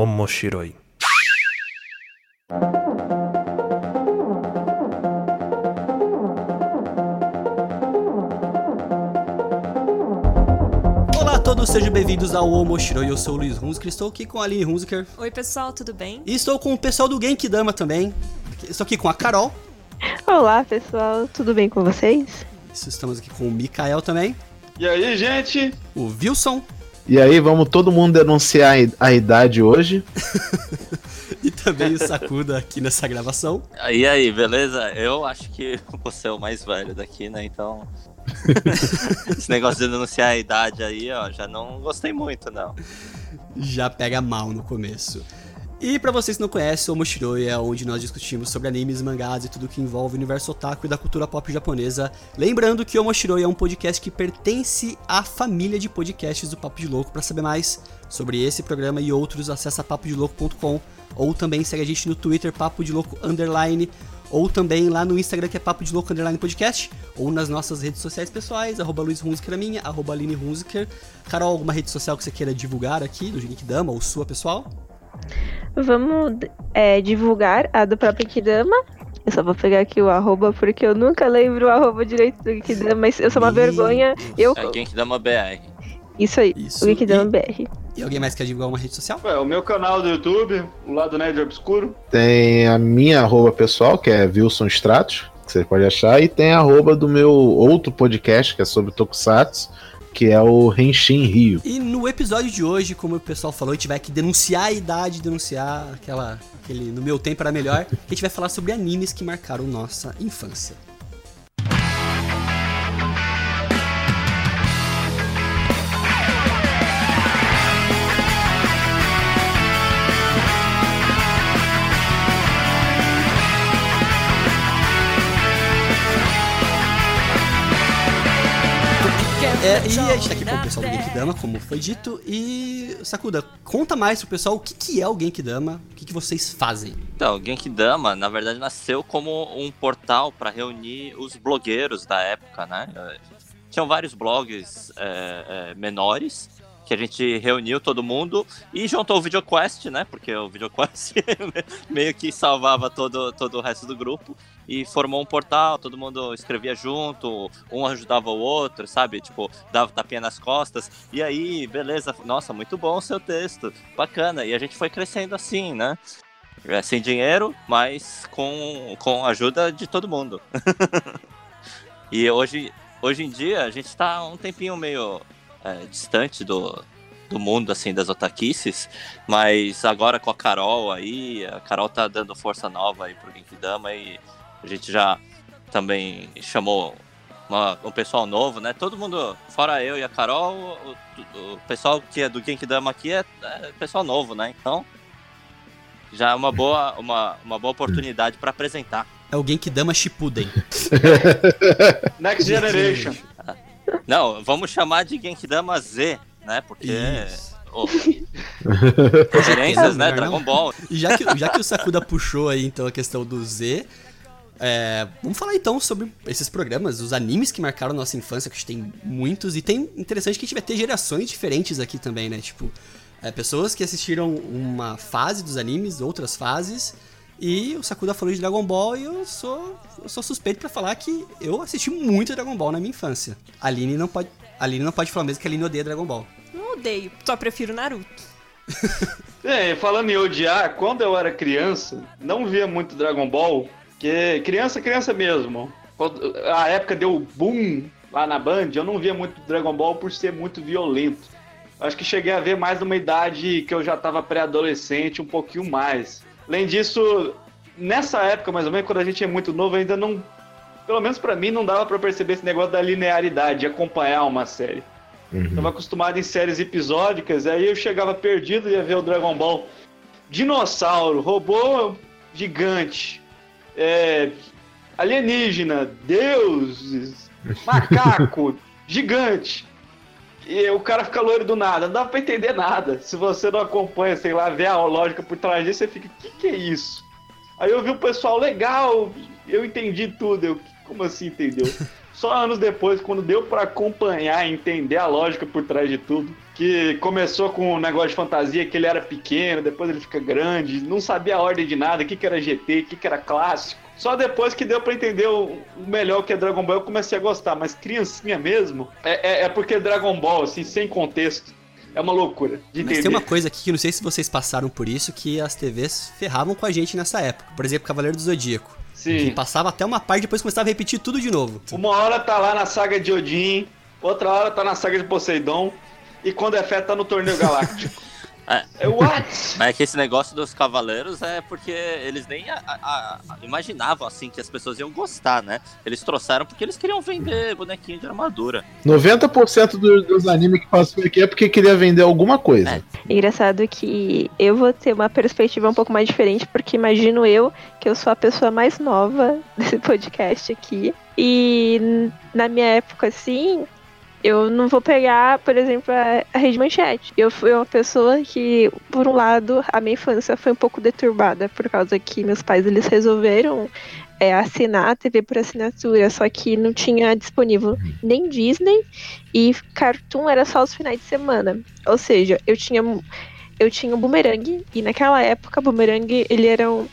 Omoshiroi. Olá a todos, sejam bem-vindos ao Omoshiroi. Eu sou o Luiz Hunziker, estou aqui com a Aline Hunziker Oi, pessoal, tudo bem? e estou com o pessoal do Genkidama também. Estou aqui com a Carol, Olá, pessoal, tudo bem com vocês? estamos aqui com o Mikael também, E aí, gente? o Wilson E aí, vamos todo mundo denunciar a idade hoje. e também o Sakuda aqui nessa gravação. E aí, beleza? Eu acho que você é o mais velho daqui, né? Então. Esse negócio de denunciar a idade aí, ó, já não gostei muito, não. Já pega mal no começo. E pra vocês que não conhecem, o Omoshiroi é onde nós discutimos sobre animes, mangás e tudo que envolve o universo otaku e da cultura pop japonesa. Lembrando que o Omoshiroi é um podcast que pertence à família de podcasts do Papo de Louco. Pra saber mais sobre esse programa e outros, acessa papodilouco.com ou também segue a gente no Twitter, Papo de Louco Underline, ou também lá no Instagram, que é Papo de Louco Underline Podcast, ou nas nossas redes sociais pessoais, arroba Luiz Hunziker a minha, arroba Aline Hunziker. Carol, alguma rede social que você queira divulgar aqui, do Geekdama, ou sua pessoal? Vamos é, divulgar a do próprio Kidama. Eu só vou pegar aqui o arroba, porque eu nunca lembro o arroba direito do Kidama, mas eu sou uma Ih, vergonha. Eu, É quem que dá uma BR. isso aí, Isso. o Geekdama E, BR. e alguém mais quer divulgar uma rede social? Ué, o meu canal do YouTube, o lado Nerd Obscuro. Tem a minha arroba pessoal, que é Wilson Stratos, que você pode achar, e tem a arroba do meu outro podcast, que é sobre Tokusatsu, que é o Renshin Rio. E no episódio de hoje, como o pessoal falou, a gente vai aqui denunciar a idade, denunciar aquela. aquele no meu tempo era melhor. A gente vai falar sobre animes que marcaram nossa infância. É, e a gente tá aqui com o pessoal do Genkidama, como foi dito. E, Sakuda, conta mais pro pessoal o que, que é o Genkidama, o que, que vocês fazem. Então, o Genkidama, na verdade, nasceu como um portal para reunir os blogueiros da época, né? Eh, Tinham vários blogs eh, eh, menores que a gente reuniu todo mundo e juntou o VideoQuest, né? Porque o VideoQuest meio que salvava todo, todo o resto do grupo e formou um portal, todo mundo escrevia junto, um ajudava o outro, sabe? Tipo, dava tapinha nas costas. E aí, beleza, nossa, muito bom o seu texto, bacana. E a gente foi crescendo assim, né? É, sem dinheiro, mas com, com a ajuda de todo mundo. e hoje, hoje em dia a gente está um tempinho meio é, distante do, do mundo assim das otaquices, mas agora com a Carol aí, a Carol tá dando força nova aí pro Genkidama e a gente já também chamou uma- um pessoal novo, né? Todo mundo, fora eu e a Carol, o, o pessoal que é do Genkidama aqui é, é pessoal novo, né? Então já é uma boa, uma, uma boa oportunidade para apresentar. É o Genkidama Shippuden. Next Generation. Não, vamos chamar de Genkidama Z, né? Porque oh, referências, né? Dragon. Ball. E já que, já que o Sakuda puxou aí, então, a questão do Z, é, vamos falar então sobre esses programas, os animes que marcaram nossa infância, que a gente tem muitos, e tem interessante que a gente vai ter gerações diferentes aqui também, né? Tipo, é, pessoas que assistiram uma fase dos animes, outras fases, e o Sakuda falou de Dragon Ball e eu sou, eu sou suspeito pra falar que eu assisti muito Dragon Ball na minha infância. A Aline não pode, a Aline não pode falar mesmo que a Aline odeia Dragon Ball. Não odeio, só prefiro Naruto. É, falando em odiar, quando eu era criança, não via muito Dragon Ball, que criança, criança mesmo. Quando a época deu boom lá na Band, eu não via muito Dragon Ball por ser muito violento. Acho que cheguei a ver mais numa idade que eu já tava pré-adolescente, um pouquinho mais. Além disso, nessa época mais ou menos, quando a gente é muito novo, ainda não. Pelo menos pra mim, não dava pra perceber esse negócio da linearidade, de acompanhar uma série. Uhum. Tava acostumado em séries episódicas, aí eu chegava perdido e ia ver o Dragon Ball. Dinossauro, robô gigante, é, alienígena, deuses, macaco, gigante. E o cara fica loiro do nada, não dá pra entender nada. Se você não acompanha, sei lá, vê a lógica por trás disso, você fica, o que, que é isso? Aí eu vi o pessoal legal, eu entendi tudo. Eu, como assim entendeu? Só anos depois, quando deu pra acompanhar e entender a lógica por trás de tudo, que começou com um negócio de fantasia que ele era pequeno, depois ele fica grande, não sabia a ordem de nada, o que, que era GT, o que, que era clássico. Só depois que deu pra entender o melhor que é Dragon Ball, eu comecei a gostar. Mas criancinha mesmo, é, é, é porque Dragon Ball, assim, sem contexto, é uma loucura de Mas entender. tem uma coisa aqui que não sei se vocês passaram por isso, que as TVs ferravam com a gente nessa época. Por exemplo, Cavaleiro do Zodíaco. Que Sim. passava até uma parte e depois começava a repetir tudo de novo. Uma hora tá lá na saga de Odin, outra hora tá na saga de Poseidon, e quando é fé tá no torneio galáctico. É. É what? Mas é que esse negócio dos cavaleiros é porque eles nem a- a- a- imaginavam assim que as pessoas iam gostar, né? Eles trouxeram porque eles queriam vender bonequinho de armadura. 90% do- dos animes que passou aqui é porque queria vender alguma coisa. É. Engraçado que eu vou ter uma perspectiva um pouco mais diferente, porque imagino eu que eu sou a pessoa mais nova desse podcast aqui. E na minha época, assim, eu não vou pegar, por exemplo, a, a Rede Manchete. Eu fui uma pessoa que, por um lado, a minha infância foi um pouco deturbada, por causa que meus pais eles resolveram é, assinar a TV por assinatura, só que não tinha disponível nem Disney e Cartoon era só os finais de semana. Ou seja, eu tinha eu tinha o Boomerang e naquela época o Boomerang ele era um-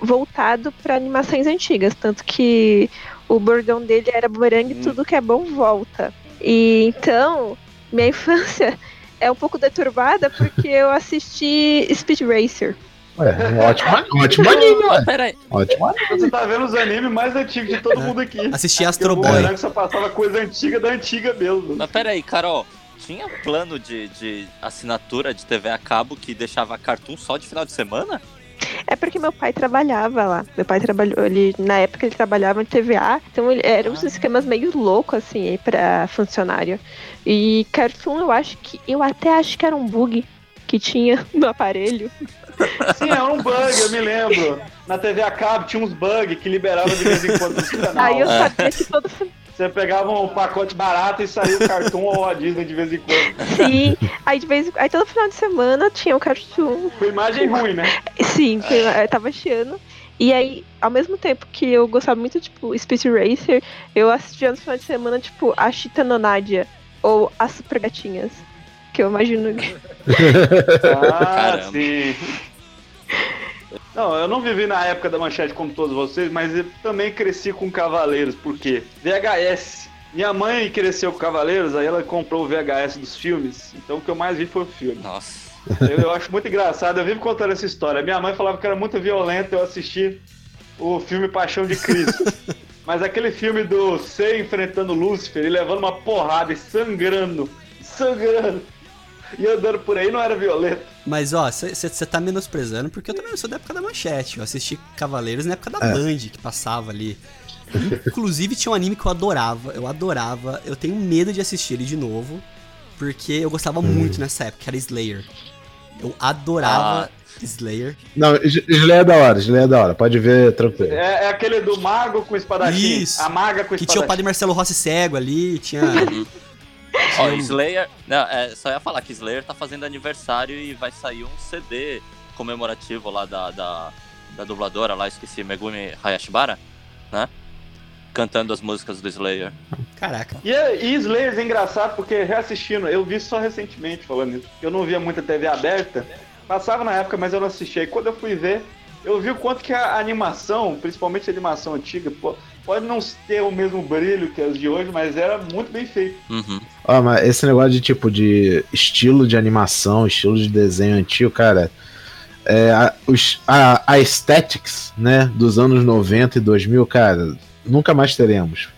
voltado para animações antigas, tanto que o bordão dele era Boomerang, Hum. tudo que é bom volta. E então, minha infância é um pouco deturbada porque eu assisti Speed Racer. Ué, um ótimo, um ótimo anime, ué. Peraí, Ótimo anime. Você tá vendo os animes mais antigos de todo mundo aqui. Assisti Astro Boy. Boomerang só passava coisa antiga da antiga mesmo. mas peraí, Carol. Tinha plano de, de assinatura de TV a cabo que deixava cartoon só de final de semana? É porque meu pai trabalhava lá. Meu pai trabalhou, ele na época ele trabalhava em TVA, então ele, eram uns esquemas meio loucos assim para funcionário. E Cartoon eu acho que eu até acho que era um bug que tinha no aparelho. Sim, é um bug, eu me lembro. Na TV a cabo tinha uns bugs que liberava de vez em quando canal. Aí eu sabia que todo Você pegava um pacote barato e saía o cartão ou a Disney de vez em quando. Sim, aí de vez em- aí todo final de semana tinha o Cartoon. Com imagem ruim, né? Sim, tava achando. E aí, ao mesmo tempo que eu gostava muito, tipo, Speed Racer, eu assistia no final de semana, tipo, a Chita no Nadia ou as Super Gatinhas. Que eu imagino que. Ah, Caramba. sim. Não, eu não vivi na época da manchete como todos vocês, mas eu também cresci com Cavaleiros, por quê? VHS. Minha mãe cresceu com Cavaleiros, aí ela comprou o VHS dos filmes, então o que eu mais vi foi o filme. Nossa. Eu, eu acho muito engraçado, eu vivo contando essa história. Minha mãe falava que era muito violento eu assistir o filme Paixão de Cristo. Mas aquele filme do Sei enfrentando Lúcifer e levando uma porrada e sangrando, sangrando, e andando por aí não era violento. Mas ó, você tá menosprezando porque eu também sou da época da manchete. Eu assisti Cavaleiros na época da É. Band, que passava ali. Inclusive tinha um anime que eu adorava, eu adorava. Eu tenho medo de assistir ele de novo, porque eu gostava muito nessa época, que era Slayer. Eu adorava Slayer. Não, Slayer é da hora, Slayer é da hora. Pode ver tranquilo. É, é aquele do mago com espadachim. Isso. A maga com Que espadachim. tinha o padre Marcelo Rossi cego ali, tinha. Ó, Slayer. Não, é, só ia falar que Slayer tá fazendo aniversário e vai sair um CD comemorativo lá da, da, da dubladora lá, esqueci, Megumi Hayashibara, né? Cantando as músicas do Slayer. Caraca. E, e Slayers é engraçado porque reassistindo, eu vi só recentemente falando isso. Eu não via muita TV aberta. Passava na época, mas eu não assistia. E quando eu fui ver, eu vi o quanto que a animação, principalmente a animação antiga, pô, pode não ter o mesmo brilho que as de hoje, mas era muito bem feito. Uhum. Ó, mas esse negócio de tipo de estilo de animação, estilo de desenho antigo, cara. É, a, os, a, a aesthetics, né, dos anos 90 e 2000, cara, nunca mais teremos.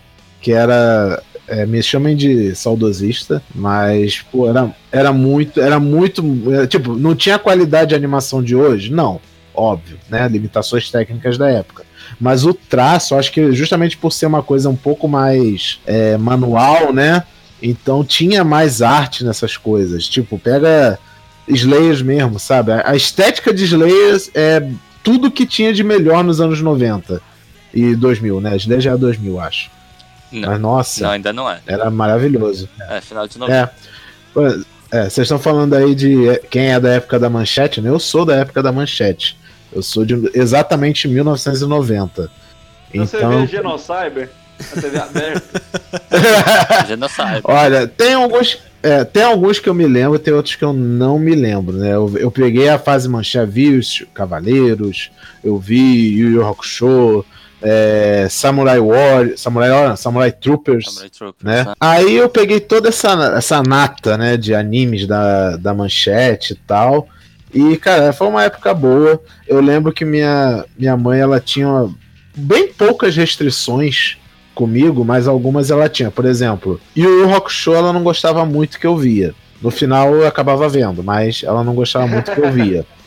Que era. é, me chamem de saudosista, mas, pô, era, era muito. Era muito. é, tipo, não tinha a qualidade de animação de hoje? Não. Óbvio, né? Limitações técnicas da época. Mas o traço, acho que justamente por ser uma coisa um pouco mais é, manual, né? Então tinha mais arte nessas coisas. Tipo, pega Slayers mesmo, sabe? A estética de Slayers é tudo que tinha de melhor nos anos 90 e 2000, né? Slayers já é 2000, acho. Não, Mas nossa, não, ainda não é. era maravilhoso. É final de novembro. É. Pô, é, vocês estão falando aí de é, quem é da época da manchete, né? Eu sou da época da manchete. Eu sou de exatamente 1990. Você Então, vê Genocyber na TV aberta. Genocide. Olha, tem alguns, É, tem alguns que eu me lembro, tem outros que eu não me lembro, né? Eu, eu peguei a fase manchã, vi os Cavaleiros, eu vi Yu Yu Hakusho, é, Samurai War, Samurai, War, Samurai Troopers, Samurai Troopers, né? né? Aí eu peguei toda essa, essa nata, né, de animes da, da manchete e tal. E, cara, foi uma época boa. Eu lembro que minha, minha mãe, ela tinha bem poucas restrições comigo, mas algumas ela tinha. Por exemplo, e o Yu Hakusho ela não gostava muito que eu via. No final eu acabava vendo, mas ela não gostava muito que eu via.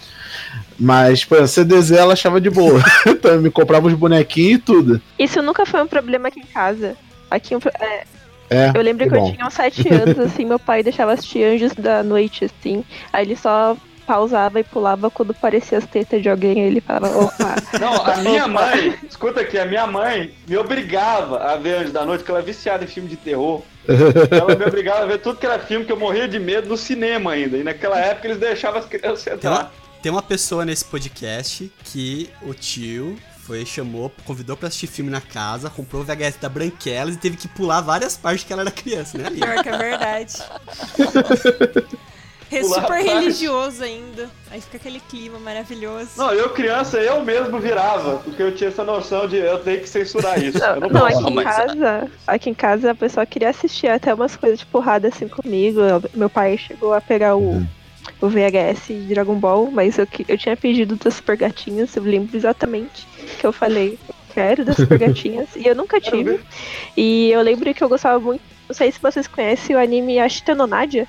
Mas, pô, CDZ ela achava de boa. então eu me comprava os bonequinhos e tudo. Isso nunca foi um problema aqui em casa. Aqui é, É, eu lembro que que eu tinha uns sete anos, assim, meu pai deixava assistir Anjos da Noite, assim. Aí ele só pausava e pulava quando parecia as tetas de alguém, ele falava, opa. Não, a minha mãe, escuta aqui, a minha mãe me obrigava a ver Anjos da Noite, porque ela é viciada em filme de terror. Ela me obrigava a ver tudo que era filme que eu morria de medo no cinema ainda. E naquela época eles deixavam as crianças Tem entrar. uma, tem uma pessoa nesse podcast que o tio foi, chamou, convidou pra assistir filme na casa, comprou o VHS da Branquelas e teve que pular várias partes que ela era criança, né? Pior que é verdade. É super religioso ainda. Aí fica aquele clima maravilhoso. Não, eu criança, eu mesmo virava, porque eu tinha essa noção de eu tenho que censurar isso. Eu não, Não, posso. aqui em casa, aqui em casa a pessoa queria assistir até umas coisas de porrada assim comigo. Meu pai chegou a pegar o, o VHS de Dragon Ball, mas eu, que- eu tinha pedido das Super Gatinhas, eu lembro exatamente que eu falei, quero das Super Gatinhas, e eu nunca tive. E eu lembro que eu gostava muito, não sei se vocês conhecem o anime Ashita no Nadia,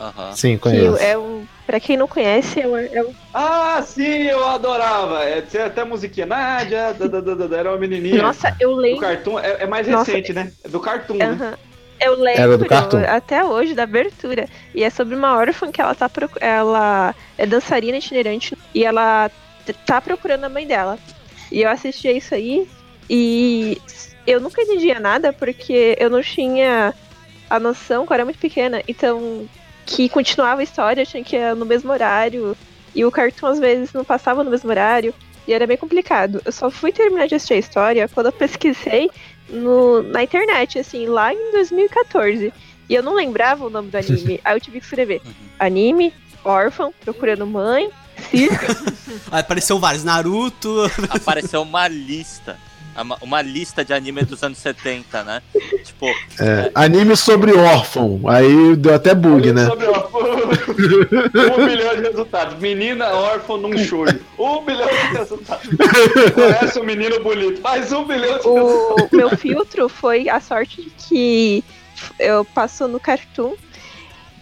Aham. Sim, que conheço. é um, pra quem não conhece, é um, é um Ah, sim, eu adorava. É, tinha até musiquinha. Nádia, da, da, da, da, da, era uma menininha. nossa, eu do lembro Cartoon, é, é mais Nossa. recente, né? É do Cartoon, né? Aham. Eu lembro Era do Cartoon. até hoje da abertura. E é sobre uma órfã que ela tá procu- ela é dançarina itinerante e ela tá procurando a mãe dela. E eu assisti a isso aí e eu nunca entendia nada porque eu não tinha a noção, que eu era muito pequena, então que continuava a história, tinha que ir no mesmo horário e o cartoon às vezes não passava no mesmo horário e era bem complicado. Eu só fui terminar de assistir a história quando eu pesquisei no, na internet, assim, lá em 2014. E eu não lembrava o nome do anime. Aí eu tive que escrever anime, órfão, procurando mãe, circo. Apareceu vários, Naruto, Apareceu uma lista. Uma, lista de anime dos anos 70, né? Tipo, É, anime sobre órfão. Aí deu até bug, né? Sobre, ó, um bilhão de resultados. Menina órfã num shoujo. Um bilhão de resultados. Conhece um menino bonito. Mais um bilhão de resultados. O meu filtro foi a sorte de que eu passou no Cartoon.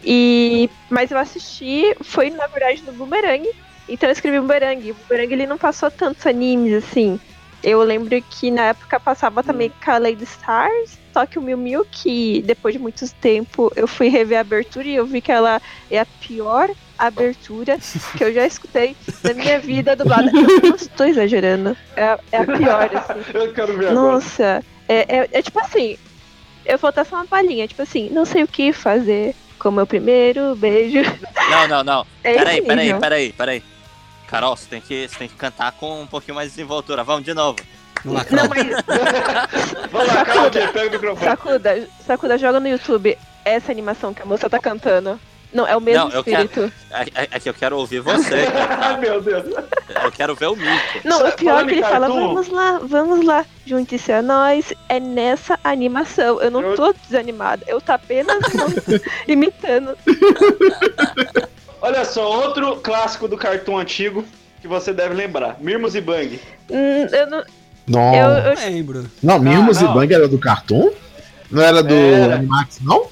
E, mas eu assisti, foi na verdade no Boomerang. Então eu escrevi Boomerang. O Boomerang ele não passou tantos animes assim. Eu lembro que na época passava também com a Lady Stars, só que o Miu Miu, que depois de muito tempo eu fui rever a abertura e eu vi que ela é a pior abertura que eu já escutei na minha vida dublada. Eu não estou exagerando. É, a- é a pior, assim. Eu quero ver agora. Nossa, é, é, é tipo assim, eu vou dar só uma palhinha, tipo assim, não sei o que fazer com meu primeiro beijo. não, não, não. É Peraí, peraí, nível. peraí, peraí. Carol, você tem, que, você tem que cantar com um pouquinho mais de desenvoltura. Vamos de novo. Vamos lá, Não, Carol. mas Vamos lá, calma aqui. Pega o microfone. Sacuda, Sacuda, joga no YouTube essa animação que a moça tá cantando. Não, é o mesmo Não, eu quero- espírito. É, é- é que eu quero ouvir você. Ai, meu Deus. Eu quero ver o mico. Não, o pior é que ele fala, cartoon- vamos lá, vamos lá, junte-se a nós. É nessa animação. Eu não Eu- tô desanimada, eu tô apenas imitando. Olha só, outro clássico do cartoon antigo que você deve lembrar. Mirmos e Bang. Hum, eu não, Não, eu, eu Não lembro. não Mimos Ah, e não. Bang era do Cartoon? Não era do Era. Animax, não?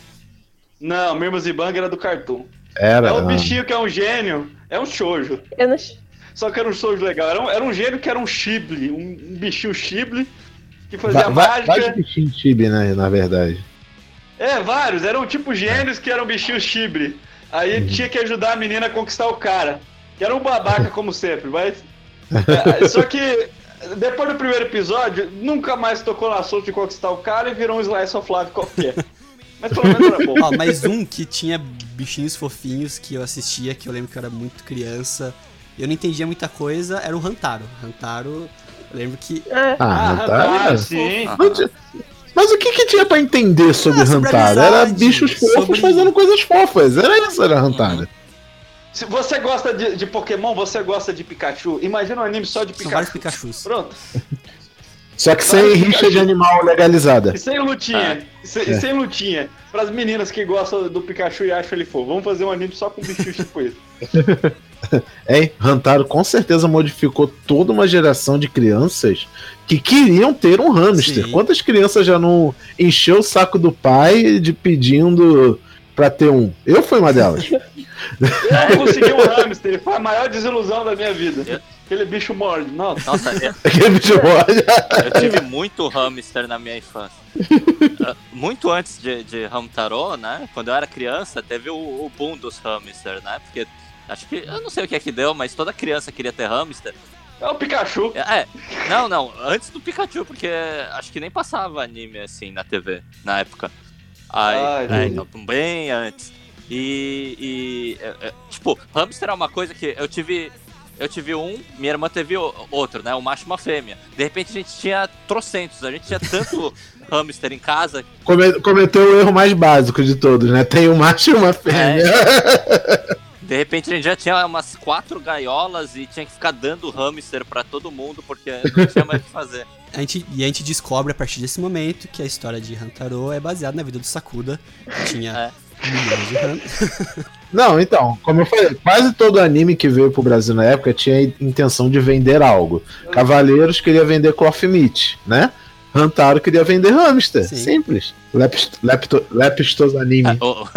Não, Mirmos e Bang era do cartoon. Era. É um ah. bichinho que é um gênio. É um shoujo. eu não Só que era um shoujo legal. Era um, era um gênio que era um chible. Um, bichinho chible que fazia Va- va- mágica. Vários bichinhos chibi, né? Na verdade. É, vários. Eram tipo gênios que eram bichinhos chibre. Aí Uhum. tinha que ajudar a menina a conquistar o cara. Que era um babaca, como sempre, mas. É, só que depois do primeiro episódio, nunca mais tocou no assunto de conquistar o cara e virou um Slice of Life qualquer. Mas pelo menos era bom. Ó, mais um que tinha bichinhos fofinhos que eu assistia, que eu lembro que eu era muito criança. e Eu não entendia muita coisa, era o Hantaro. Hantaro, eu lembro que. Ah, Ah, Ah, tá. tá, sim. Tinha- Mas o que, que tinha pra entender sobre Ah, amizade, Era bichos fofos sobre- fazendo coisas fofas. Era isso, era Hantaro. Se você gosta de, de Pokémon, você gosta de Pikachu. Imagina um anime só de São vários Pikachu. Pikachus. Pronto. Só que sem rixa de animal legalizada. E sem lutinha. E sem, e sem lutinha. Pras meninas que gostam do Pikachu e acham ele fofo. Vamos fazer um anime só com bicho tipo esse. É, Hantaro com certeza modificou toda uma geração de crianças que queriam ter um hamster. Sim. Quantas crianças já não encheu o saco do pai de pedindo pra ter um? Eu fui uma delas. Eu consegui um hamster. Foi a maior desilusão da minha vida. Aquele bicho morde. Nossa. Nossa, eu, Aquele bicho olha. eu tive muito hamster na minha infância. Ah, muito antes de, de Hamtaro, né? Quando eu era criança, teve o, o boom dos hamster, né? Porque acho que. Eu não sei o que é que deu, mas toda criança queria ter hamster. É o Pikachu. É, não, não, antes do Pikachu, porque acho que nem passava anime assim na TV na época. Aí, Ai, é, então, bem antes. E, e, é, é, tipo, hamster é uma coisa que eu tive. Eu tive um, minha irmã teve outro, né? Um macho e uma fêmea. De repente a gente tinha trocentos, a gente tinha tanto hamster em casa. Come- Cometeu o erro mais básico de todos, né? Tem um macho e uma fêmea. De repente a gente já tinha umas quatro gaiolas e tinha que ficar dando hamster pra todo mundo, porque não tinha mais o que fazer. A gente, e a gente descobre a partir desse momento que a história de Hantaro é baseada na vida do Sakuda, que tinha milhões de hamsters. Não, então, como eu falei, quase todo anime que veio pro Brasil na época tinha intenção de vender algo. Cavaleiros queria vender cloth meat, né? Hantaro queria vender hamster. Sim. Simples. Lepto, anime. Ah, o-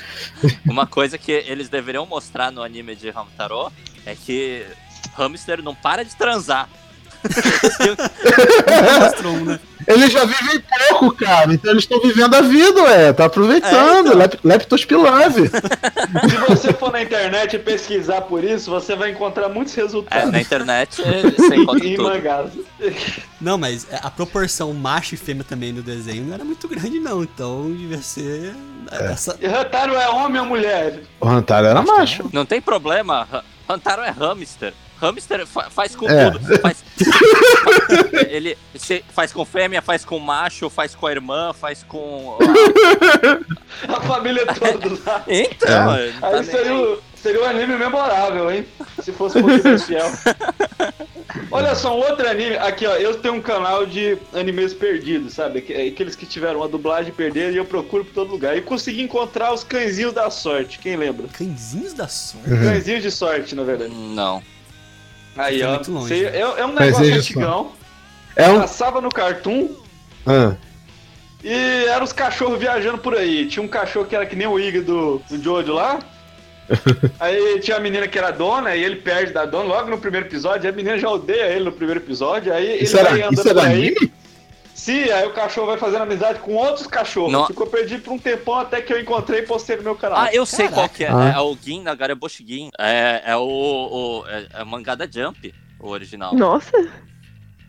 Uma coisa que eles deveriam mostrar no anime de Hamtaro é que hamster não para de transar. Um, né? Eles já vivem pouco, cara. Então eles estão vivendo a vida, ué. Tá aproveitando. É, então. Lep, leptospilave. Se você for na internet e pesquisar por isso, você vai encontrar muitos É, resultados. na internet você encontra em tudo. mangás. Não, mas a proporção macho e fêmea também no desenho não era muito grande, não. Então devia ser. Essa... E Hantaro é homem ou mulher? O Hantaro era macho. Não tem problema, Ha- Hantaro é hamster. Hamster fa- faz com É. tudo. Faz, ele faz com fêmea, faz com macho, faz com a irmã, faz com. A família toda lá. Então, É. não tá Aí aí. Seria um anime memorável, hein? Se fosse um fiel. Olha só, um outro anime. Aqui, ó. Eu tenho um canal de animes perdidos, sabe? Aqu- Aqueles que tiveram uma dublagem perderam e eu procuro por todo lugar. E consegui encontrar os cãezinhos da sorte. Quem lembra? Cãezinhos da sorte. Uhum. Cãezinhos de sorte, na verdade. Não. Aí, ó. muito longe. Sei- é, é um negócio de antigão. É um. Passava no Cartoon Ah, e eram os cachorros viajando por aí. Tinha um cachorro que era que nem o Igor do, do Jojo lá. Aí tinha a menina que era dona e ele perde da dona logo no primeiro episódio. A menina já odeia ele no primeiro episódio. Aí isso ele vai era, andando isso era aí. Sim, aí o cachorro vai fazendo amizade com outros cachorros. Não. Ficou perdido por um tempão até que eu encontrei e postei no meu canal. Ah, eu sei Caraca. qual que é. Ah. É o Gin Nagaraboshi Gin. É, é o. o é, é o mangá da Jump, o original. Nossa,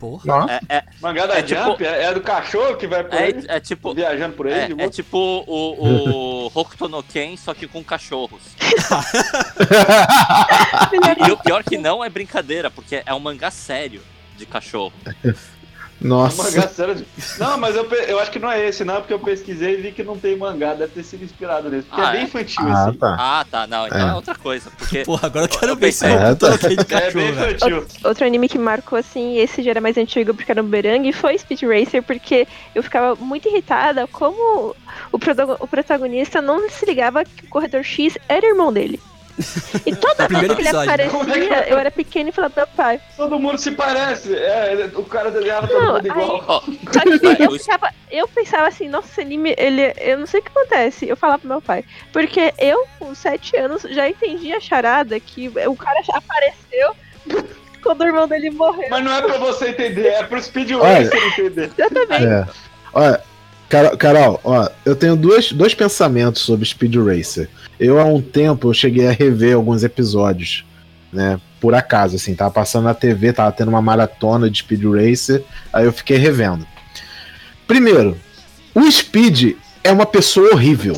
Porra. É, é, Mangá da É tipo- Jump é, é do cachorro que vai por aí, é, é tipo. viajando por aí. É, de é tipo o, o Hokuto no Ken, só que com cachorros. E o pior que não é brincadeira, porque é um mangá sério de cachorro. Nossa. Mangá sério de- Não, mas eu, eu acho que não é esse, não, porque eu pesquisei e vi que não tem mangá, deve ter sido inspirado nesse. Porque Ah, é bem é? infantil, Ah, assim. tá. Ah, tá, não, então é, É. outra coisa. Porque Porra, agora eu quero ver se eu É, tá. É cachorro, bem velho. infantil. outro anime que marcou assim, esse já era mais antigo porque era no Berang, foi Speed Racer, porque eu ficava muito irritada como o, o protagonista não se ligava que o corredor X era irmão dele. E toda vez primeiro que ele né? Como é aparecia, eu era pequena e falava pro meu pai. Todo mundo se parece. É, o cara desenhava todo Não, mundo igual. ó, que Vai, eu, ficava, eu pensava assim, nossa, esse anime, ele. Eu não sei o que acontece. Eu falava pro meu pai. Porque eu, com 7 anos, já entendi a charada que o cara já apareceu quando o irmão dele morreu. Mas não é pra você entender, é pro Speed Olha. Racer entender. Exatamente. É. Olha, Carol, ó, eu tenho dois, dois pensamentos sobre Speed Racer. Eu, há um tempo, eu cheguei a rever alguns episódios, né? Por acaso, assim, tava passando na TV, tava tendo uma maratona de Speed Racer, aí eu fiquei revendo. Primeiro, o Speed é uma pessoa horrível.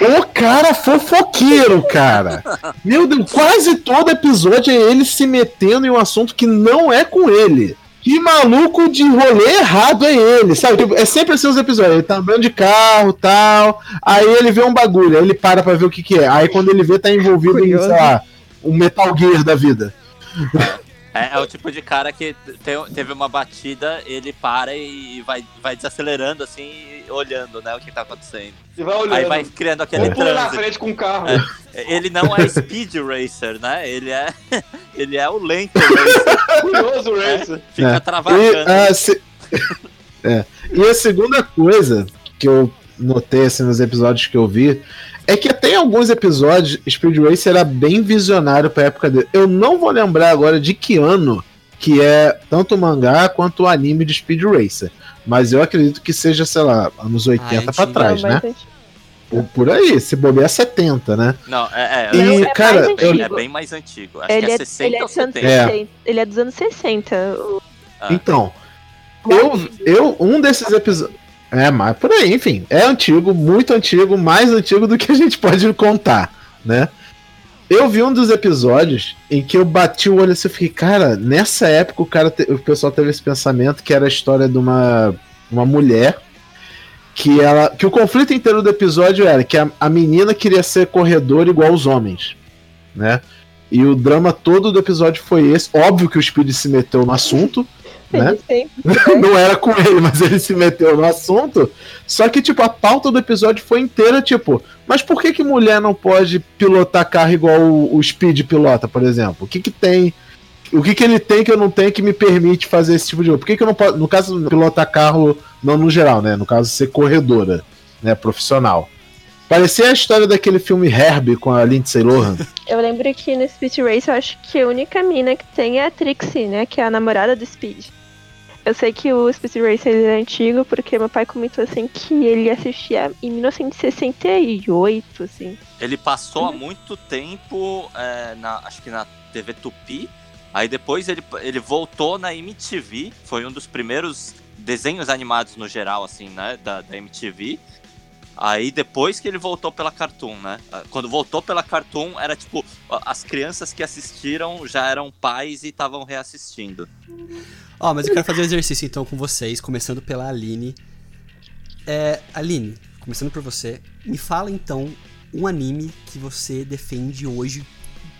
O cara fofoqueiro, cara. Meu Deus, quase todo episódio é ele se metendo em um assunto que não é com ele. Que maluco de rolê errado é ele, sabe? Tipo, é sempre assim os episódios. Ele tá andando de carro tal. Aí ele vê um bagulho, aí ele para pra ver o que, que é. Aí quando ele vê, tá envolvido em, sei lá, um Metal Gear da vida. É, é o tipo de cara que te- teve uma batida, ele para e vai, vai desacelerando assim, olhando, né, o que tá acontecendo. E vai olhando. Aí vai criando aquele Um pula na frente com o carro. Ele não é speed racer, né? Ele é, ele é o lento racer. Curioso, Racer. Fica É. E, travagando. a se- é. e a segunda coisa que eu notei assim, nos episódios que eu vi é que até em alguns episódios Speed Racer era bem visionário pra época dele. Eu não vou lembrar agora de que ano que é tanto o mangá quanto o anime de Speed Racer. Mas eu acredito que seja, sei lá, anos 80 antigo. pra trás, né? gente- Por, por aí, se bobear 70, né? Não, é, é, E, é cara, mais eu- é bem mais antigo. Acho Ele que é é, 60 ele, é ou dos anos 70. É. 60. ele é dos anos 60. o- Ah. Então, eu, eu um desses episódios. É, mas por aí, enfim. É antigo, muito antigo, mais antigo do que a gente pode contar, né? Eu vi um dos episódios em que eu bati o olho assim e fiquei, cara, nessa época o, cara te- o pessoal teve esse pensamento que era a história de uma, uma mulher que ela. que o conflito inteiro do episódio era que a, a menina queria ser corredora igual os homens, né? E o drama todo do episódio foi esse. Óbvio que o Speed se meteu no assunto, né? Sempre não era com ele, mas ele se meteu no assunto. Só que, tipo, a pauta do episódio foi inteira, tipo, mas por que que mulher não pode pilotar carro igual o, o Speed pilota, por exemplo? O que que tem... O que que ele tem que eu não tenho que me permite fazer esse tipo de coisa? Por que que eu não posso... No caso, pilotar carro, não no geral, né? No caso, ser corredora, né? Profissional. Parecia a história daquele filme Herbie com a Lindsay Lohan. Eu lembro que no Speed Race eu acho que a única mina que tem é a Trixie, né? Que é a namorada do Speed. Eu sei que o Speed Race ele é antigo porque meu pai comentou assim que ele assistia em 1968, assim. Ele passou há muito tempo, é, na, acho que na TV Tupi. Aí depois ele, ele voltou na MTV. Foi um dos primeiros desenhos animados no geral, assim, né? Da, da MTV. Aí depois que ele voltou pela Cartoon, né? Quando voltou pela Cartoon, era tipo, as crianças que assistiram já eram pais e estavam reassistindo. Ó, mas eu quero fazer um exercício então com vocês, começando pela Aline. É, Aline, começando por você, me fala então um anime que você defende hoje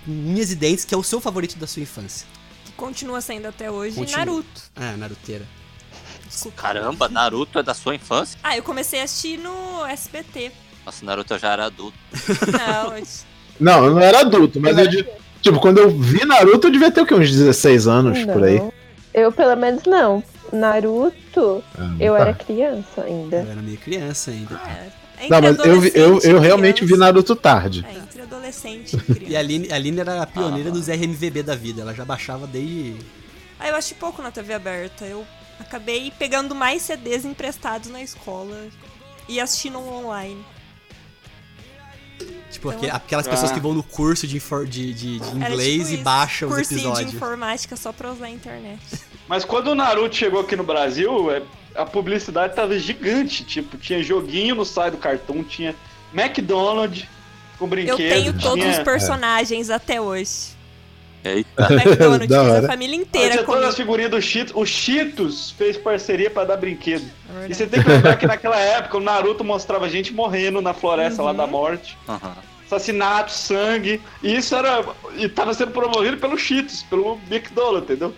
com unhas e dentes, que é o seu favorito da sua infância. Que continua sendo até hoje Continua. Naruto. Ah, Naruteira. Desculpa. Caramba, Naruto é da sua infância? Ah, eu comecei a assistir no SBT. Nossa, Naruto eu já era adulto. Não, eu- Não, eu não era adulto, mas eu, di- tipo, quando eu vi Naruto, eu devia ter o quê? Uns 16 anos, por aí. Não. Eu, pelo menos, não. Naruto, Ah, eu tá. era criança ainda. Eu era meio criança ainda. é, entre Não, mas eu, vi- eu, eu realmente vi criança. Naruto tarde. É, entre adolescente e criança. E a Aline, a Aline era a pioneira Ah. dos RMVB da vida, ela já baixava desde. Ah, eu assisti pouco na TV aberta. Eu acabei pegando mais CDs emprestados na escola e assistindo online. Tipo, Então- aque- aquelas pessoas Ah. que vão no curso de, de, de- de inglês tipo e isso, baixam os Cursinho de episódios. informática só pra usar a internet. Mas quando o Naruto chegou aqui no Brasil, é, a publicidade tava gigante. Tipo, tinha joguinho no site do cartão, tinha McDonald's com brinquedo. Eu tenho tinha... todos os personagens até hoje. Eita. O McDonald's hora. a família inteira tinha todas as figurinhas do Cheetos. O Cheetos fez parceria pra dar brinquedo. É E você tem que lembrar que naquela época o Naruto mostrava gente morrendo na floresta lá Uhum. da morte. Aham. Assassinato, sangue. E isso era. E tava sendo promovido pelo Cheetos, pelo McDonald's, entendeu?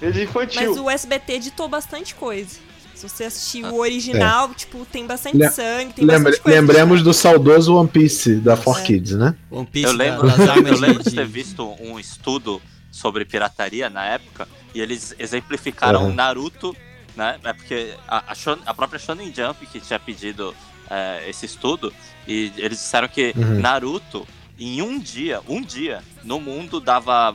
Rede infantil. Mas o SBT editou bastante coisa. Se você assistir o original, tipo, tem bastante Le- sangue, tem Lembre- bastante coisa. lembremos do saudoso One Piece da Nossa. 4Kids, né? One Piece Eu da- lembro, das eu armas lembro de de- ter visto um estudo sobre pirataria na época e eles exemplificaram Uhum. Naruto, né? É porque a, a, Shon- a própria Shonen Jump que tinha pedido é, esse estudo e eles disseram que Uhum. Naruto em um dia, um dia no mundo dava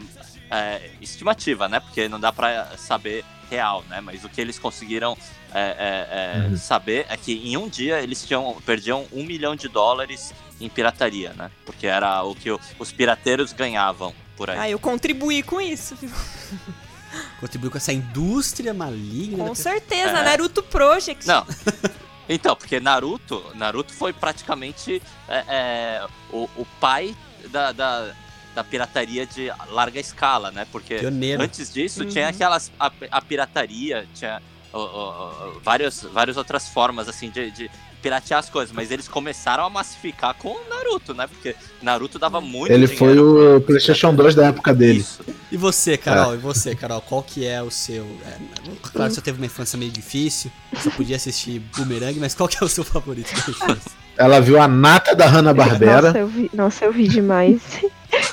é, estimativa, né? Porque não dá pra saber real, né? Mas o que eles conseguiram é, é, é, Uhum. saber é que em um dia eles tinham, perdiam um milhão de dólares em pirataria, né? Porque era o que o- os pirateiros ganhavam por aí. Ah, eu contribuí com isso, viu? Contribuiu com essa indústria maligna. Com certeza, É. Naruto Project. Não. Então, porque Naruto, Naruto foi praticamente é, é, o, o pai da, da, da pirataria de larga escala, né? Porque Pioneiro. antes disso Uhum. tinha aquelas. A, a pirataria, tinha várias, várias outras formas, assim, de, de piratear as coisas, mas eles começaram a massificar com o Naruto, né? Porque Naruto dava muito Ele foi o PlayStation 2 da época dele. Isso. E você, Carol? E você, Carol? Qual que é o seu... é, claro que você teve uma infância meio difícil, só podia assistir Boomerang, mas qual que é o seu favorito? Ela viu a nata da Nossa, Hanna-Barbera. eu vi, nossa, eu vi demais.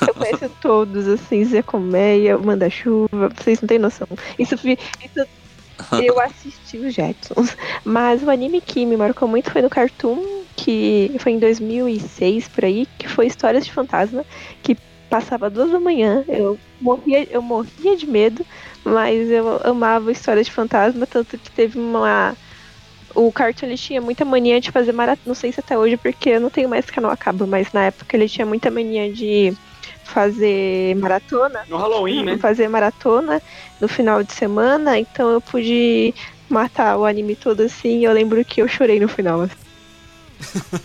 eu conheço todos, assim, Zé Colmeia, Manda-Chuva, vocês não têm noção. Isso, isso eu assisti os Jetsons. Mas o anime que me marcou muito foi no Cartoon, que foi em 2006, por aí, que foi Histórias de Fantasma, que passava duas da manhã. Eu morria, eu morria de medo, mas eu amava Histórias de Fantasma, tanto que teve uma... O Cartoon ele tinha muita mania de fazer maratona, não sei se até hoje, porque eu não tenho mais canal a cabo, mas na época ele tinha muita mania de fazer maratona No Halloween, né? fazer maratona no final de semana, então eu pude matar o anime todo assim, e eu lembro que eu chorei no final.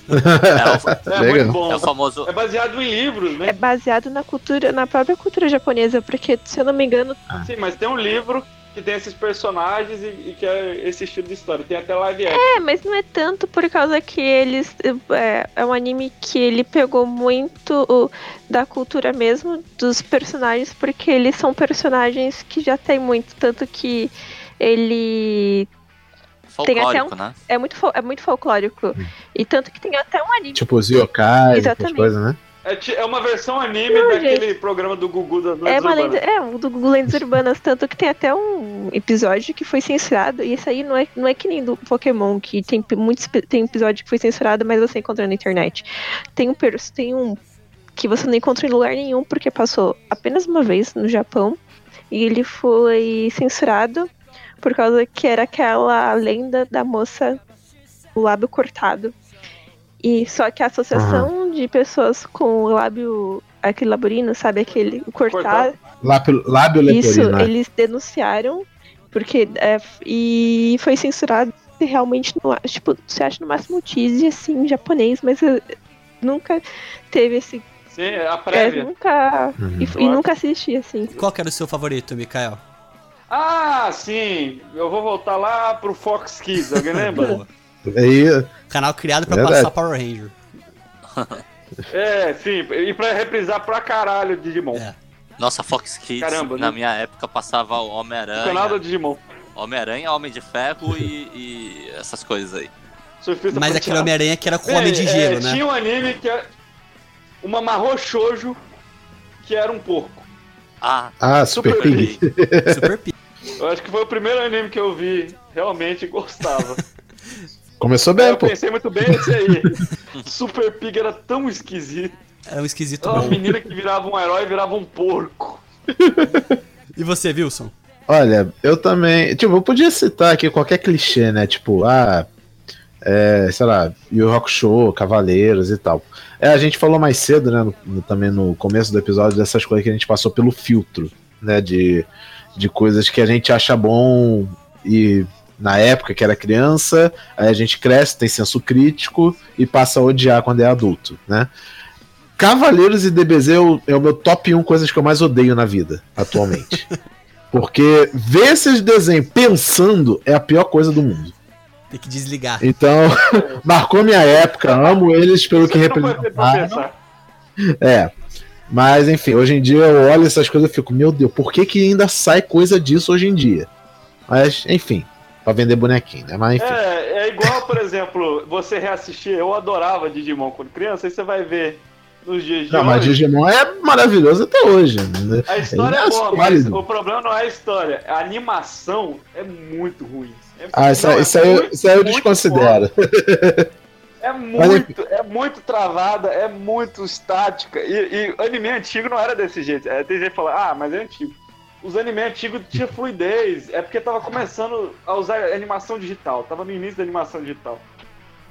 É, É Legal. muito bom. é o famoso. É baseado em livros, É né? baseado na cultura, na própria cultura japonesa, porque se eu não me engano, Sim, mas tem um livro que tem esses personagens e, e que é esse estilo de história. Tem até live action. é, mas não é tanto por causa que eles é, é um anime que ele pegou muito o- da cultura mesmo dos personagens, porque eles são personagens que já tem muito, tanto que ele tem até Folclórico, né? é muito é muito folclórico e tanto que tem até um anime Tipo os yokai, essas coisas, né? É, é uma versão anime Não, daquele programa do Gugu das É Noites uma lenda, Urbanas. é, o do Google Lendas Urbanas, tanto que tem até um episódio que foi censurado, e esse aí não é, não é que nem do Pokémon, que tem muitos tem episódio que foi censurado, mas você encontra na internet. Tem um, tem um que você não encontra em lugar nenhum, porque passou apenas uma vez no Japão, e ele foi censurado por causa que era aquela lenda da moça, o lábio cortado. E só que a associação de pessoas com o lábio, aquele laborino, sabe, aquele cortado, Cortado. Lábio, lábio isso, leporino. né? eles denunciaram, porque é, e foi censurado e realmente não tipo, você acha no máximo tease assim japonês, mas eh, nunca teve esse, Sim, é a é, prévia. nunca Uhum. e, e nunca assisti assim. Qual que era o seu favorito, Mikael? Ah, sim. Eu vou voltar lá pro Fox Kids. Alguém lembra? Aí, Canal criado pra Verdade. passar Power Ranger. é, sim. E pra reprisar pra caralho Digimon. É. Nossa, Fox Kids, Caramba, na né? minha época, passava o O canal Homem-Aranha, do Digimon. Homem-Aranha, Homem de Ferro e, e essas coisas aí. Surfista Mas aquele Homem-Aranha que era com Bem, Homem de é, Gelo, né? Tinha um anime que era uma marro shoujo que era um porco. Ah, ah, Super, Super Pig. Super Pi. Eu acho que foi o primeiro anime que eu vi realmente e gostava. Começou bem, eu pô. pensei muito bem esse aí. Super Pig era tão esquisito. Era um esquisito Uma menina que virava um herói virava um porco. E você, Wilson? Olha, eu também. Tipo, eu podia citar aqui qualquer clichê, né? Tipo, ah. É, sei lá, Yu Rock Show, Cavaleiros e tal. É, a gente falou mais cedo, né? no- no- também no começo do episódio, dessas coisas que a gente passou pelo filtro, né? De, de coisas que a gente acha bom e na época que era criança, aí a gente cresce, tem senso crítico e passa a odiar quando é adulto, né? Cavaleiros e DBZ é o, é o meu top 1 coisas que eu mais odeio na vida, atualmente. Porque ver esses desenhos pensando é a pior coisa do mundo. Tem que desligar. Então, marcou minha época, amo eles pelo que Você representaram. pensar. É. Mas, enfim, hoje em dia eu olho essas coisas e fico, meu Deus, por que, que ainda sai coisa disso hoje em dia? Mas, enfim, pra vender bonequinho, né? Mas, enfim. É, é igual, por exemplo, você reassistir. Eu adorava Digimon quando criança, aí você vai ver nos dias de Não, mas hoje. Digimon é maravilhoso até hoje. Né? A história Ele é boa, mas o problema não é a história. A animação é muito ruim. É- Ah, isso, é isso, aí, muito, isso eu muito desconsidero. É muito, é muito travada, é muito estática. E, e anime antigo não era desse jeito. É, tem gente que fala, ah, mas é antigo. Os anime antigos tinham fluidez. É porque tava começando a usar animação digital. Tava no início da animação digital.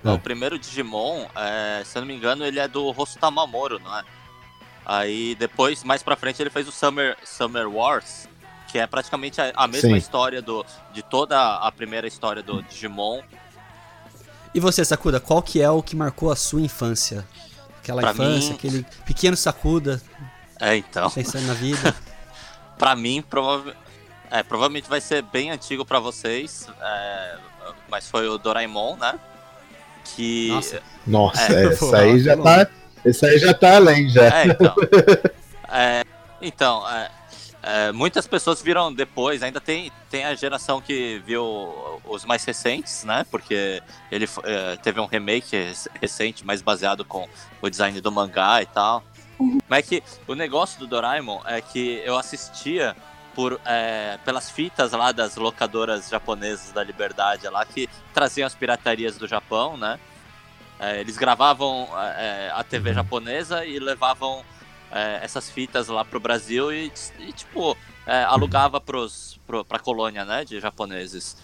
É. o primeiro Digimon, é, se eu não me engano, ele é do Rosto Mamoro, não é? Aí depois, mais pra frente, ele fez o Summer, Summer Wars, que é praticamente a, a mesma Sim. história do, de toda a primeira história do Digimon. E você, Sakuda, qual que é o que marcou a sua infância? Aquela Pra infância, mim- aquele pequeno Sakuda. É, então. Pensando na vida. Pra mim, prova é, provavelmente vai ser bem antigo pra vocês. é, mas foi o Doraemon, né? Que. Nossa. Nossa, É, essa pô, aí já tá. Esse aí já tá além, já. É, então. É, então, é, é, muitas pessoas viram depois, ainda tem, tem a geração que viu os mais recentes, né? Porque ele é, teve um remake rec- recente, mais baseado com o design do mangá e tal. Mas é que o negócio do Doraemon é que eu assistia por, é, pelas fitas lá das locadoras japonesas da Liberdade lá que traziam as piratarias do Japão, né? É, eles gravavam é, a TV japonesa e levavam é, essas fitas lá pro Brasil e, e, tipo, é, alugava pros, pro, pra colônia, né, de japoneses.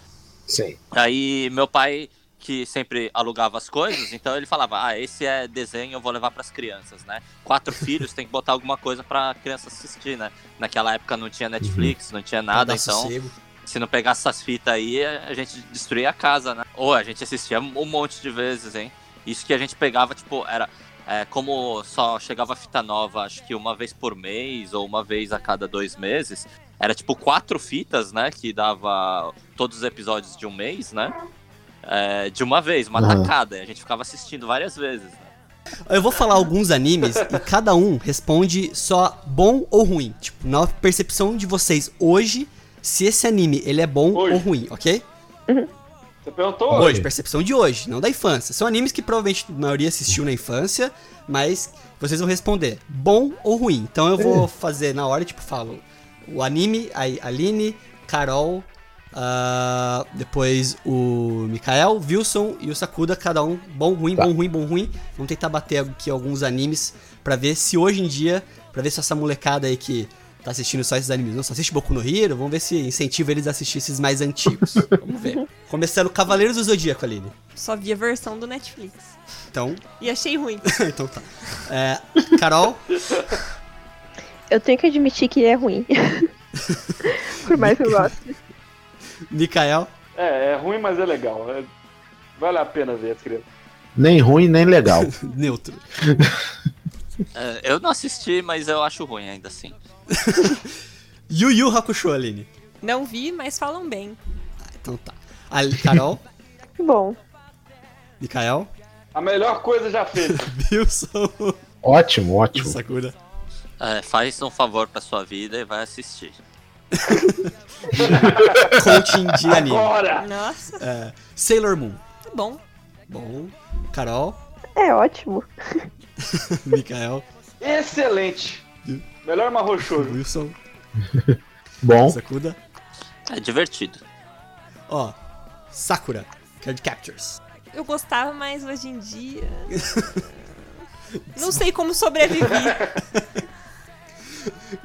Sim. Aí meu pai, que sempre alugava as coisas, então ele falava, ah, esse é desenho, eu vou levar pras crianças, né? Quatro filhos, tem que botar alguma coisa pra criança assistir, né? Naquela época não tinha Netflix, não tinha nada, então sossego. se não pegasse essas fitas aí, a gente destruía a casa, né? Ou a gente assistia um monte de vezes, hein? Isso que a gente pegava, tipo, era. é, como só chegava fita nova, acho que uma vez por mês ou uma vez a cada dois meses, era tipo quatro fitas, né? Que dava todos os episódios de um mês, né? É, de uma vez, uma Aham. tacada. E a gente ficava assistindo várias vezes. Né? Eu vou falar alguns animes e cada um responde só bom ou ruim. Tipo, na percepção de vocês hoje, se esse anime ele é bom Hoje. ou ruim, ok? Você perguntou? Hoje, percepção de hoje, não da infância. São animes que provavelmente a maioria assistiu na infância, mas vocês vão responder bom ou ruim. Então eu vou fazer na hora, tipo, falo o anime, a Aline, Carol, ah, depois o Mikael, Wilson e o Sakuda, cada um bom, ruim, Tá. bom, ruim, bom, ruim. Vamos tentar bater aqui alguns animes pra ver se hoje em dia, pra ver se essa molecada aí que tá assistindo só esses animes, não só assiste Boku no Hero, vamos ver se incentiva eles a assistir esses mais antigos. vamos ver. Começando Cavaleiros do Zodíaco, Aline. Só vi a versão do Netflix. Então, E achei ruim. então tá. É, Carol, Eu tenho que admitir que é ruim. Por mais que eu goste. Mikael, É, é ruim, mas é legal. É- Vale a pena ver as crianças. Nem ruim, nem legal. neutro. É, eu não assisti, mas eu acho ruim ainda assim. Yu Yu Hakusho, Aline. Não vi, mas falam bem. Então tá. Ali, Carol, Bom, Mikael, A melhor coisa já feita. Wilson, Ótimo, ótimo. Sakura. É, faz um favor pra sua vida e vai assistir. Coaching de anime. Agora! Nossa, É, Sailor Moon. tá bom. Bom. Carol, é ótimo. Mikael, Excelente! Melhor marrochoso. Wilson, Bom, Sakura. É divertido. Ó, Sakura, Card Captures. Eu gostava, mas hoje em dia. Não sei como sobreviver.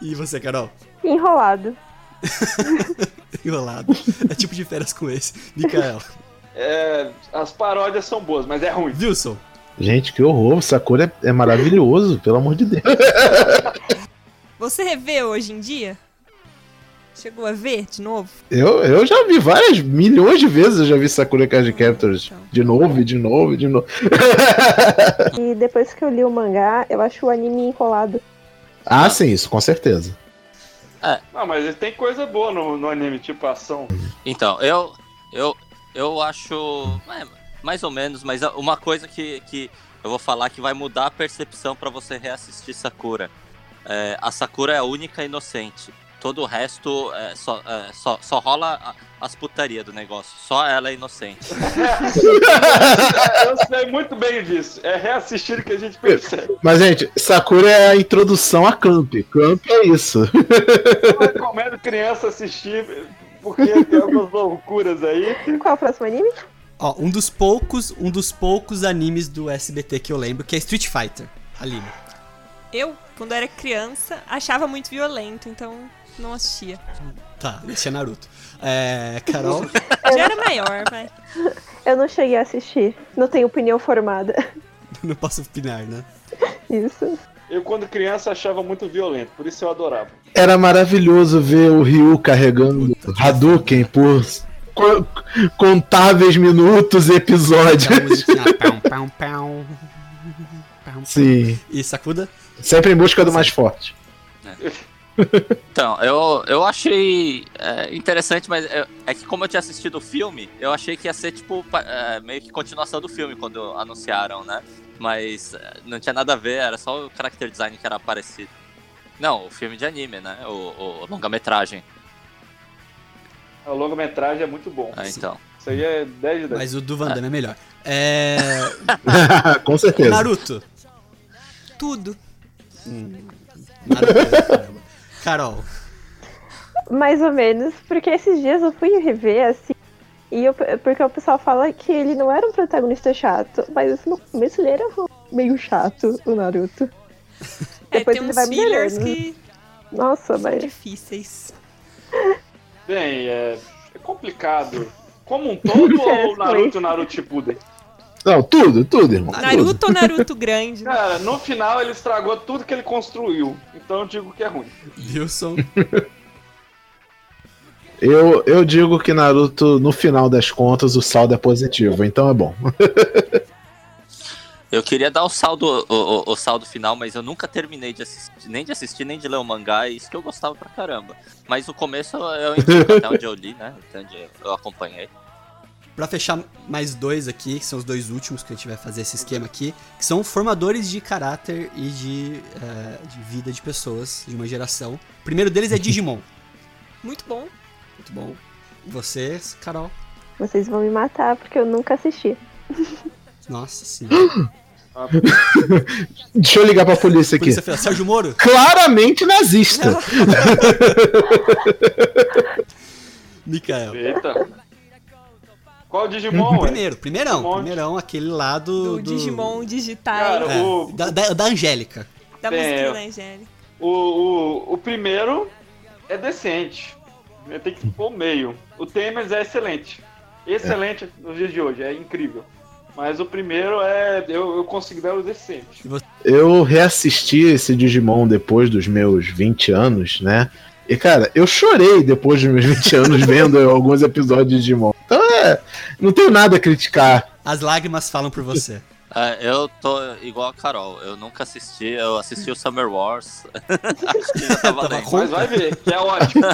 E você, Carol? Enrolado. Enrolado. É tipo de férias com esse. Mikael. É, as paródias são boas, mas é ruim. Wilson. gente, que horror. Sakura é, é maravilhoso, pelo amor de Deus. Você revê hoje em dia? Chegou a ver de novo? Eu, eu já vi várias, milhões de vezes eu já vi Sakura Card Captors. Então. De novo, e de novo, e de novo. E depois que eu li o mangá, eu acho o anime enrolado. Ah, sim, isso, com certeza. Não, mas tem coisa boa no, no anime, tipo ação. Então, eu eu eu acho é, mais ou menos, mas uma coisa que, que eu vou falar que vai mudar a percepção pra você reassistir Sakura. É, a Sakura é a única inocente. Todo o resto é, só, é, só, só rola a- as putaria do negócio. Só ela é inocente. Eu sei muito bem disso. É reassistir que a gente percebe. Mas, gente, Sakura é a introdução a Camp. Camp é isso. Eu recomendo criança assistir, porque tem algumas loucuras aí. Qual é o próximo anime? Ó, um dos poucos, um dos poucos animes do SBT que eu lembro, que é Street Fighter. Aline. Eu, quando era criança, achava muito violento, então não assistia. Tá, esse é Naruto. É, Carol. Já era maior, vai. Eu não cheguei a assistir. Não tenho opinião formada. não posso opinar, né? Isso. Eu, quando criança, achava muito violento, por isso eu adorava. Era maravilhoso ver o Ryu carregando Hadouken por co- contáveis minutos e episódios. pão, pão, pão. Sim. E Sakuda? Sempre em busca do mais forte. Então, eu, eu achei é, interessante, mas é, é que como eu tinha assistido o filme, eu achei que ia ser, tipo, é, meio que continuação do filme quando anunciaram, né? Mas é, não tinha nada a ver, era só o character design que era parecido. Não, o filme de anime, né? O, o longa-metragem. A longa-metragem é muito bom. Ah, então. Isso aí é 10 de 10. Mas o do Van Damme é melhor. É. Com certeza. Naruto. Tudo. Naruto, caramba. Carol. Mais ou menos, porque esses dias eu fui rever, assim, e eu, porque o pessoal fala que ele não era um protagonista chato, mas assim, no começo ele era meio chato, o Naruto. É, Depois tem ele uns vai fillers melhorando. que Nossa, são mas difíceis. Bem, é, é complicado. Como um todo ou Naruto e Naruto Shippuden? Não, tudo, tudo, irmão. tudo. Naruto ou Naruto grande? Cara, no final ele estragou tudo que ele construiu. Então eu digo que é ruim. Wilson. Eu, eu digo que Naruto, no final das contas, o saldo é positivo, então é bom. Eu queria dar o saldo, o, o- o saldo final, mas eu nunca terminei de assistir, nem de assistir, nem de ler o mangá, e isso que eu gostava pra caramba. Mas o começo eu indico até onde eu li, né? Onde eu acompanhei. Pra fechar mais dois aqui, que são os dois últimos que a gente vai fazer esse esquema aqui, que são formadores de caráter e de, eh, de vida de pessoas de uma geração. O primeiro deles é Digimon. Muito bom. Muito bom. E você, Carol? vocês vão me matar porque eu nunca assisti. Nossa senhora. Deixa eu ligar pra polícia aqui. Polícia Federal. Sérgio Moro? Claramente nazista. Mikael. Eita. Qual Digimon? é? Primeiro, primeirão. Digimon. Primeirão, aquele lá do. Do, do- Digimon digital. Cara, É, o, da, da, da Angélica. da bem, musiquinha eu- da Angélica. o, o, o primeiro é decente. Tem que pôr meio. O Temer é excelente. Excelente nos dias de hoje, é incrível. Mas o primeiro é. Eu, eu considero decente. Eu reassisti esse Digimon depois dos meus 20 anos, né? E, cara, eu chorei depois dos meus 20 anos vendo alguns episódios de Digimon. Então, é. Não tenho nada a criticar. As lágrimas falam por você. É, eu tô igual a Carol, eu nunca assisti, eu assisti o Summer Wars. Acho que já valendo. com- Mas vai ver, que é ótimo.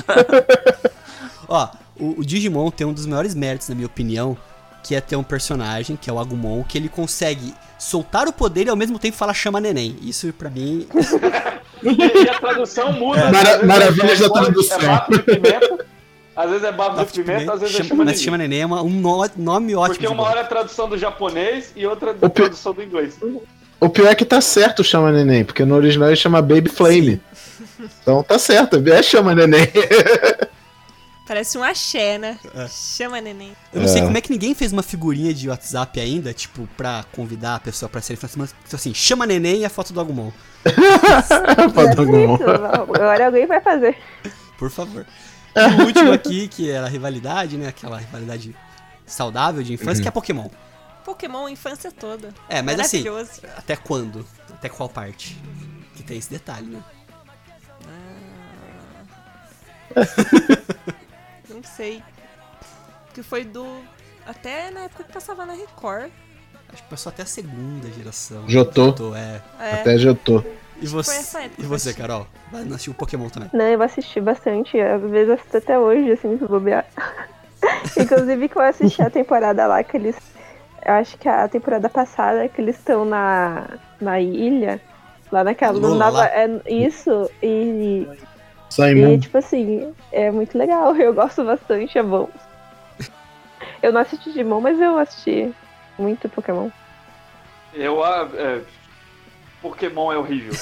Ó, o, o Digimon tem um dos maiores méritos, na minha opinião, que é ter um personagem, que é o Agumon, que ele consegue soltar o poder e ao mesmo tempo falar chama neném. Isso pra mim. E, a tradução muda. Mara- às vezes maravilhas é, da tradução. É bafo de pimenta, às vezes é bafo de Bafo de pimenta, pimenta, às vezes é chama- chama mas neném. chama neném é uma- um nó- nome ótimo. Porque uma hora é tradução do japonês e outra pi- tradução do inglês. O pior é que tá certo o Chama Neném, porque no original ele chama Baby Flame. Então tá certo, é Chama Neném. Parece um axé, né? É. Chama neném. Eu não sei É. como é que ninguém fez uma figurinha de WhatsApp ainda, tipo, pra convidar a pessoa pra ser mas assim, chama neném e a foto do Agumon. Padrão. Isso, agora alguém vai fazer. Por favor. E o último aqui, que era a rivalidade, né? Aquela rivalidade saudável de infância, que é Pokémon. Pokémon, infância toda. É, mas assim, até quando? Até qual parte? Que tem esse detalhe, né? Não sei. Que foi do. Até na época que passava na Record. Acho que passou até a segunda geração. Jotô. Jotô, é. É. Até já tô. E você, época e você Carol? Vai assistir o Pokémon também. Não, eu assisti bastante, às vezes eu assisto até hoje, assim, se bobear. Inclusive que eu assisti a temporada lá que eles. Eu acho que a temporada passada que eles estão na, na ilha. Lá naquela. Lula, é, isso, e, e Simon. tipo assim, é muito legal, eu gosto bastante, é bom. Eu não assisti Digimon, mas eu assisti muito Pokémon. Eu, ah, é, Pokémon é horrível.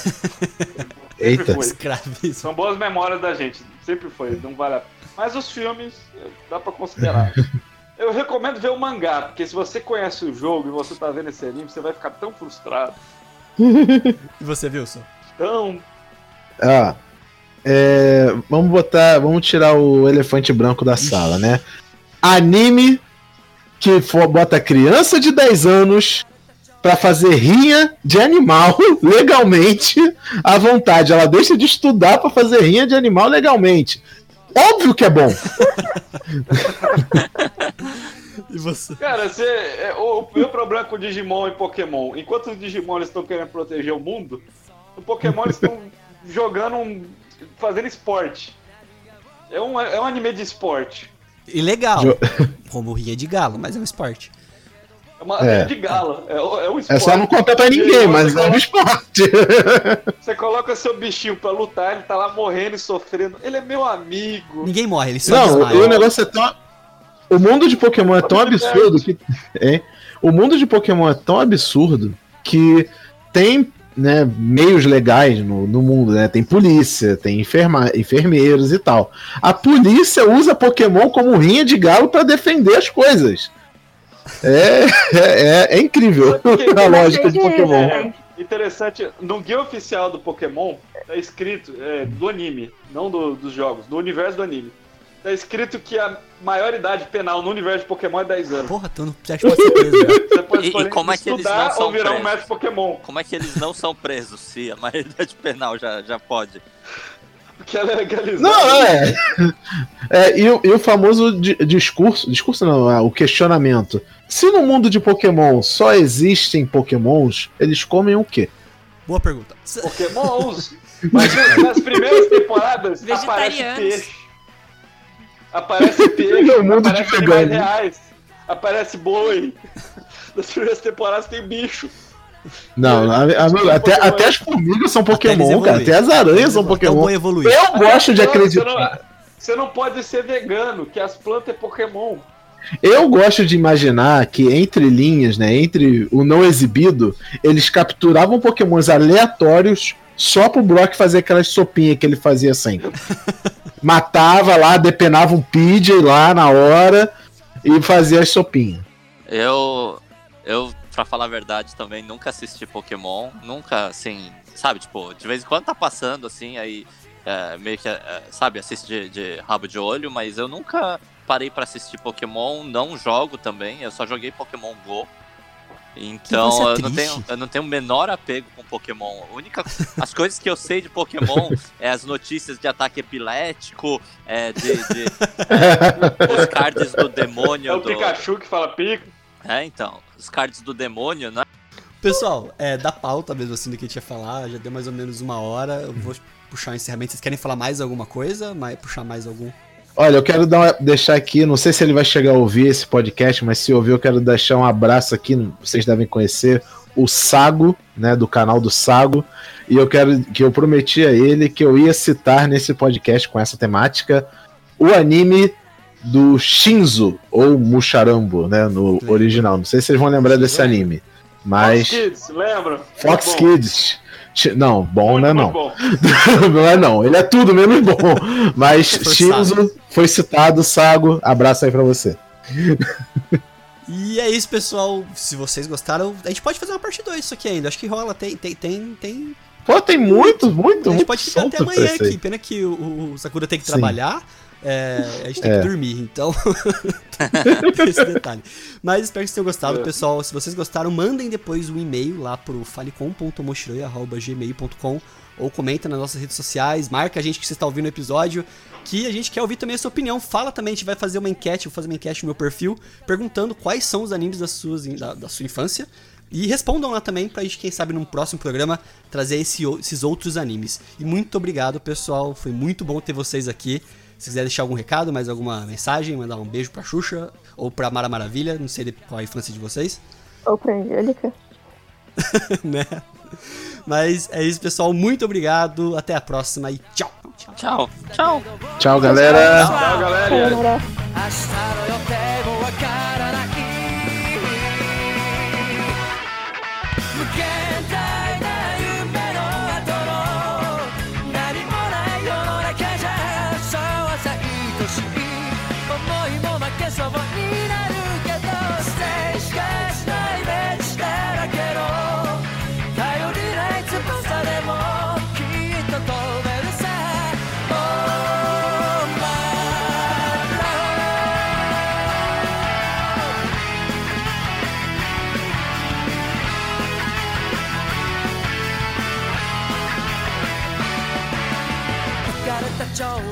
Eita. Sempre foi. Escravismo. São boas memórias da gente. Sempre foi, não vale a... Mas os filmes, eh, dá pra considerar. Eu recomendo ver o mangá, porque se você conhece o jogo e você tá vendo esse anime, você vai ficar tão frustrado. E você, Wilson? Tão. Ah, é, vamos botar, vamos tirar o elefante branco da sala, né? Anime que for, bota criança de 10 anos pra fazer rinha de animal legalmente à vontade. Ela deixa de estudar pra fazer rinha de animal legalmente. Óbvio que é bom. E você? Cara, você, é, o, meu problema com Digimon e Pokémon, enquanto os Digimon estão querendo proteger o mundo, o Pokémon eles estão jogando um fazendo esporte. É um, é um anime de esporte. E legal. Jo- Como rinha de galo, mas é um esporte. É uma É. de gala. É, o- é um esporte. É só não contar pra ninguém, mas é um esporte. Você coloca seu bichinho pra lutar, ele tá lá morrendo e sofrendo. Ele é meu amigo. Ninguém morre, ele só Não, desmaia. e o negócio é tão. O mundo de Pokémon é tão absurdo que. É, o mundo de Pokémon é tão absurdo que tem né, meios legais no, no mundo, né? Tem polícia, tem enferma, enfermeiros e tal. A polícia usa Pokémon como rinha de galo pra defender as coisas. É, é, é incrível a lógica de Pokémon. É interessante, no guia oficial do Pokémon, tá escrito, é, do anime, não do- dos jogos, do universo do anime. Tá escrito que a maior idade penal no universo de Pokémon é 10 anos. Porra, tu não pode ser preso? Você pode E- e como é que eles não são ou virar um presos? mestre Pokémon. Como é que eles não são presos se a maioridade penal já, já pode? Porque ela é legalizada. Não, é. É, e, o- e o famoso di- discurso, discurso não, ah, o questionamento. Se no mundo de Pokémon só existem Pokémons, eles comem o quê? Boa pergunta. Pokémons. Mas nas primeiras temporadas aparece Vegetarianos. peixe. Aparece peixe, No mundo de aparece animais vegano. reais. Aparece boi. Nas primeiras temporadas tem bicho. Não, a- a- até, até as formigas são Pokémon, eles cara. Até as aranhas são Até Pokémon. evoluir. Eu gosto de Não, acreditar. Você não, você não pode ser vegano, que as plantas é Pokémon. Eu gosto de imaginar que entre linhas, né, entre o não exibido, eles capturavam pokémons aleatórios só pro Brock fazer aquelas sopinhas que ele fazia sempre. Matava lá, depenava um PJ lá na hora e fazia as sopinhas. Eu, eu, pra falar a verdade, também nunca assisti Pokémon, nunca, assim, sabe, tipo, de vez em quando tá passando, assim, aí é, meio que, é, sabe, assiste de, de rabo de olho, mas eu nunca parei pra assistir Pokémon, não jogo também, eu só joguei Pokémon GO. Então eu não, tenho, eu não tenho o menor apego com Pokémon. A única, as coisas que eu sei de Pokémon é as notícias de ataque epilético, é, de, de os cards do demônio. É o do, Pikachu que fala pico. é, então, os cards do demônio, né? Pessoal, é, da pauta mesmo assim do que a gente ia falar, já deu mais ou menos uma hora. Eu vou puxar o encerramento. Vocês querem falar mais alguma coisa? Mais, puxar mais algum? Olha, eu quero dar deixar aqui, não sei se ele vai chegar a ouvir esse podcast, mas se ouvir, eu quero deixar um abraço aqui, vocês devem conhecer o Sago, né, do canal do Sago, e eu quero que eu prometi a ele que eu ia citar nesse podcast com essa temática o anime do Shinzo ou Musharambo, né, no original. Não sei se vocês vão lembrar desse anime, mas Fox Kids, lembra? Fox. Kids. Não, bom, Muito, né, muito não. bom. não é não, ele é tudo menos bom. Mas. Shinzo foi citado, Sago, abraço aí pra você. E é isso, pessoal. Se vocês gostaram, a gente pode fazer uma parte 2 disso aqui ainda. Acho que rola. Tem, tem, tem, tem. Pô, tem muito, muito, A gente muito pode ficar até amanhã isso aqui. Pena que o, o Sakura tem que Sim. trabalhar. É, a gente tem É. que dormir, então. tem esse detalhe. Mas espero que vocês tenham gostado, É. pessoal. Se vocês gostaram, mandem depois um e-mail lá pro falecom.mochiroi.gmail.com ou comenta nas nossas redes sociais, marca a gente que você está ouvindo o episódio, que a gente quer ouvir também a sua opinião. Fala também, a gente vai fazer uma enquete, vou fazer uma enquete no meu perfil, perguntando quais são os animes das suas, da, da sua infância. E respondam lá também pra gente, quem sabe, num próximo programa, trazer esse esses outros animes. E muito obrigado, pessoal. Foi muito bom ter vocês aqui. Se quiser deixar algum recado, mais alguma mensagem, mandar um beijo pra Xuxa ou pra Mara Maravilha, não sei de- qual a infância de vocês, Ou pra Angélica. né? Mas é isso, pessoal. Muito obrigado. Até a próxima e tchau. Tchau, tchau. Tchau, galera. Tchau, galera. Sayonara. 明 show.